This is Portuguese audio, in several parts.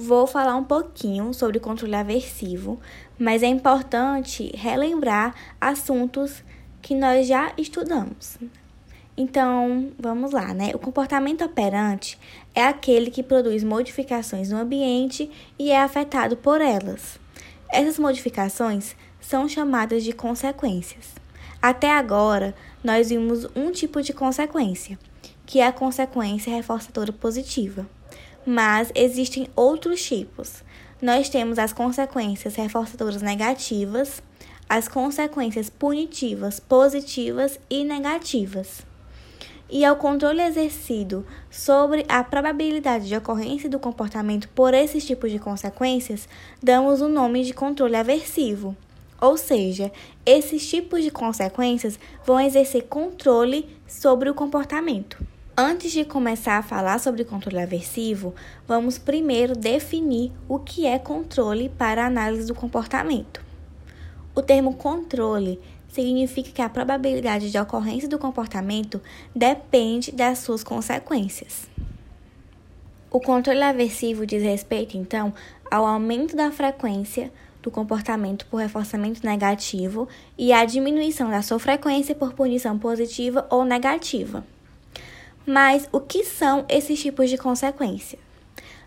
vou falar um pouquinho sobre controle aversivo, mas é importante relembrar assuntos que nós já estudamos. Então, vamos lá, né? O comportamento operante é aquele que produz modificações no ambiente e é afetado por elas. Essas modificações são chamadas de consequências. Até agora, nós vimos um tipo de consequência, que é a consequência reforçadora positiva. Mas existem outros tipos. Nós temos as consequências reforçadoras negativas, as consequências punitivas positivas e negativas e ao controle exercido sobre a probabilidade de ocorrência do comportamento por esses tipos de consequências, damos o nome de controle aversivo. Ou seja, esses tipos de consequências vão exercer controle sobre o comportamento. Antes de começar a falar sobre controle aversivo, vamos primeiro definir o que é controle para a análise do comportamento. O termo controle significa que a probabilidade de ocorrência do comportamento depende das suas consequências. O controle aversivo diz respeito, então, ao aumento da frequência do comportamento por reforçamento negativo e à diminuição da sua frequência por punição positiva ou negativa. Mas o que são esses tipos de consequência?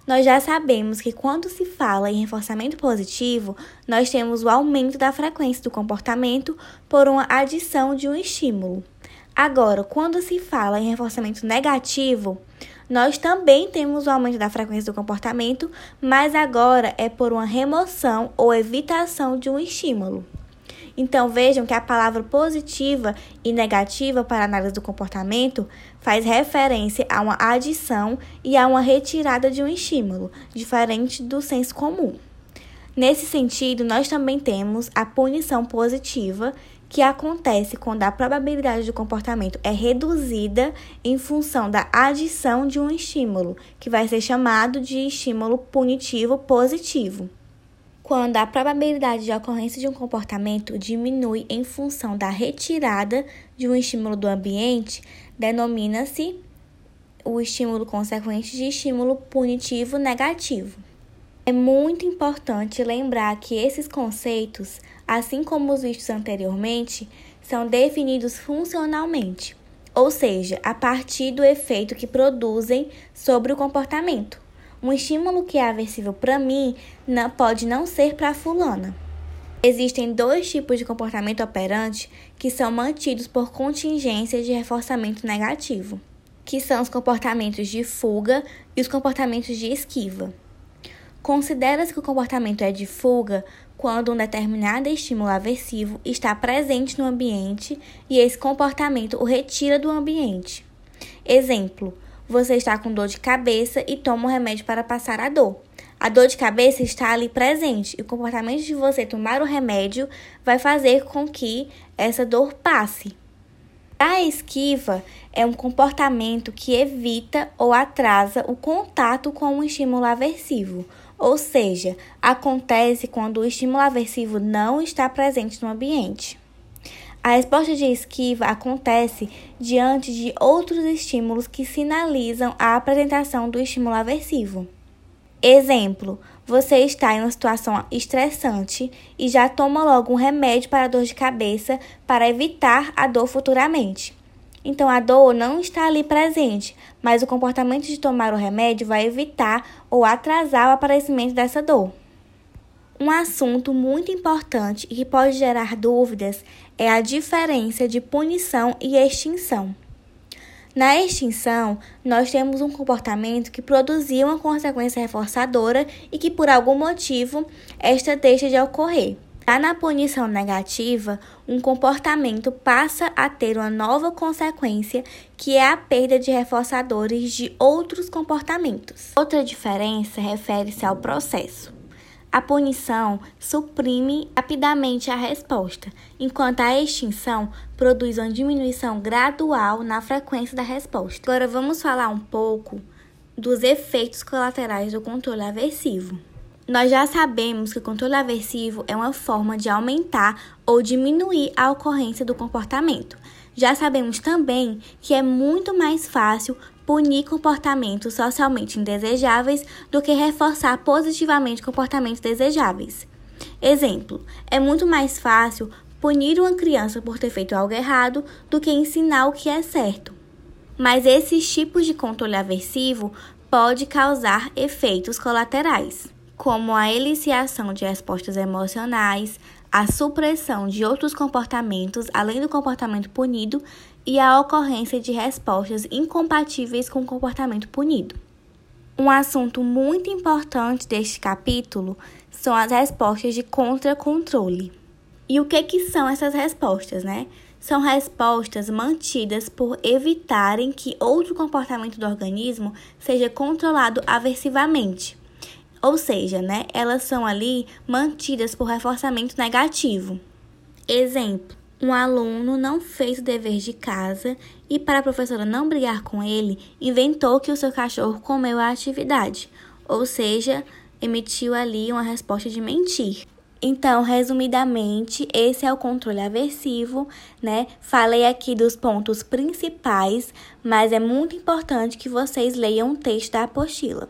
Nós já sabemos que quando se fala em reforçamento positivo, nós temos o aumento da frequência do comportamento por uma adição de um estímulo. Agora, quando se fala em reforçamento negativo, nós também temos o aumento da frequência do comportamento, mas agora é por uma remoção ou evitação de um estímulo. Então vejam que a palavra positiva e negativa para análise do comportamento faz referência a uma adição e a uma retirada de um estímulo, diferente do senso comum. Nesse sentido, nós também temos a punição positiva, que acontece quando a probabilidade do comportamento é reduzida em função da adição de um estímulo, que vai ser chamado de estímulo punitivo positivo quando a probabilidade de ocorrência de um comportamento diminui em função da retirada de um estímulo do ambiente, denomina-se o estímulo consequente de estímulo punitivo negativo. É muito importante lembrar que esses conceitos, assim como os vistos anteriormente, são definidos funcionalmente, ou seja, a partir do efeito que produzem sobre o comportamento. Um estímulo que é aversivo para mim não, pode não ser para fulana. Existem dois tipos de comportamento operante que são mantidos por contingência de reforçamento negativo, que são os comportamentos de fuga e os comportamentos de esquiva. Considera-se que o comportamento é de fuga quando um determinado estímulo aversivo está presente no ambiente e esse comportamento o retira do ambiente. Exemplo: você está com dor de cabeça e toma um remédio para passar a dor. A dor de cabeça está ali presente e o comportamento de você tomar o remédio vai fazer com que essa dor passe. A esquiva é um comportamento que evita ou atrasa o contato com um estímulo aversivo, ou seja, acontece quando o estímulo aversivo não está presente no ambiente. A resposta de esquiva acontece diante de outros estímulos que sinalizam a apresentação do estímulo aversivo. Exemplo: você está em uma situação estressante e já toma logo um remédio para a dor de cabeça para evitar a dor futuramente. Então a dor não está ali presente, mas o comportamento de tomar o remédio vai evitar ou atrasar o aparecimento dessa dor. Um assunto muito importante e que pode gerar dúvidas é a diferença de punição e extinção. Na extinção, nós temos um comportamento que produzia uma consequência reforçadora e que, por algum motivo, esta deixa de ocorrer. Já na punição negativa, um comportamento passa a ter uma nova consequência, que é a perda de reforçadores de outros comportamentos. Outra diferença refere-se ao processo. A punição suprime rapidamente a resposta, enquanto a extinção produz uma diminuição gradual na frequência da resposta. Agora vamos falar um pouco dos efeitos colaterais do controle aversivo. Nós já sabemos que o controle aversivo é uma forma de aumentar ou diminuir a ocorrência do comportamento. Já sabemos também que é muito mais fácil punir comportamentos socialmente indesejáveis do que reforçar positivamente comportamentos desejáveis. Exemplo: é muito mais fácil punir uma criança por ter feito algo errado do que ensinar o que é certo. Mas esses tipos de controle aversivo pode causar efeitos colaterais, como a eliciação de respostas emocionais, a supressão de outros comportamentos além do comportamento punido e a ocorrência de respostas incompatíveis com o comportamento punido. Um assunto muito importante deste capítulo são as respostas de contra-controle. E o que, que são essas respostas, né? São respostas mantidas por evitarem que outro comportamento do organismo seja controlado aversivamente. Ou seja, né, elas são ali mantidas por reforçamento negativo. Exemplo: um aluno não fez o dever de casa e, para a professora não brigar com ele, inventou que o seu cachorro comeu a atividade, ou seja, emitiu ali uma resposta de mentir. Então, resumidamente, esse é o controle aversivo, né? Falei aqui dos pontos principais, mas é muito importante que vocês leiam o texto da apostila.